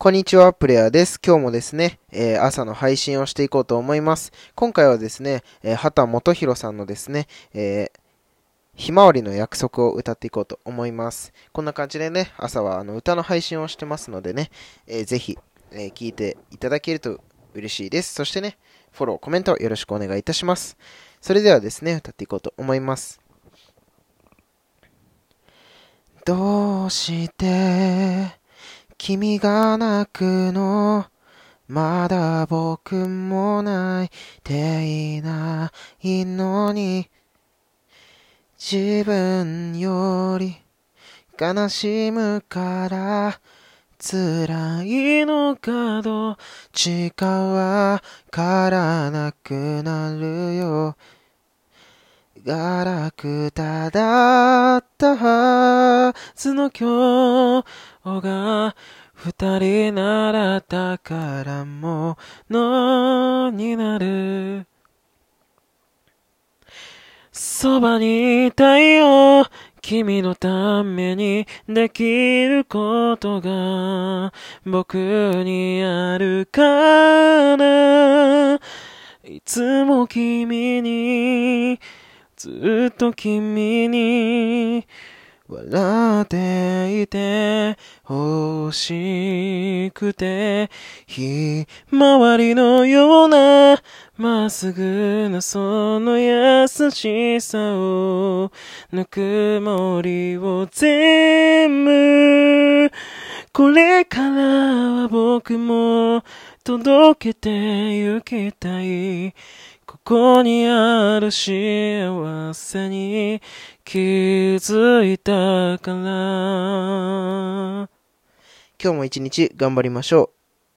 こんにちは、プレイヤーです。今日もですね、えー朝の配信をしていこうと思います。今回はですね、えー畑元博さんのですね、えーひまわりの約束を歌っていこうと思います。こんな感じでね、朝はあの歌の配信をしてますのでね、えーぜひ、えー聞いていただけると嬉しいです。そしてね、フォロー、コメントよろしくお願いいたします。それではですね、歌っていこうと思います。どうして君が泣くの。まだ僕も泣いていないのに。自分より悲しむから。辛いのかどっちかわからなくなるよ。ガラクタだったはずの今日が二人なら宝物になる。そばにいたいよ。君のためにできることが僕にあるから。いつも君にずっと君に笑っていて欲しくてひまわりのようなまっすぐなその優しさをぬくもりを全部これからは僕も届けてゆきたいここにある幸せに気づいたから今日も一日頑張りましょう。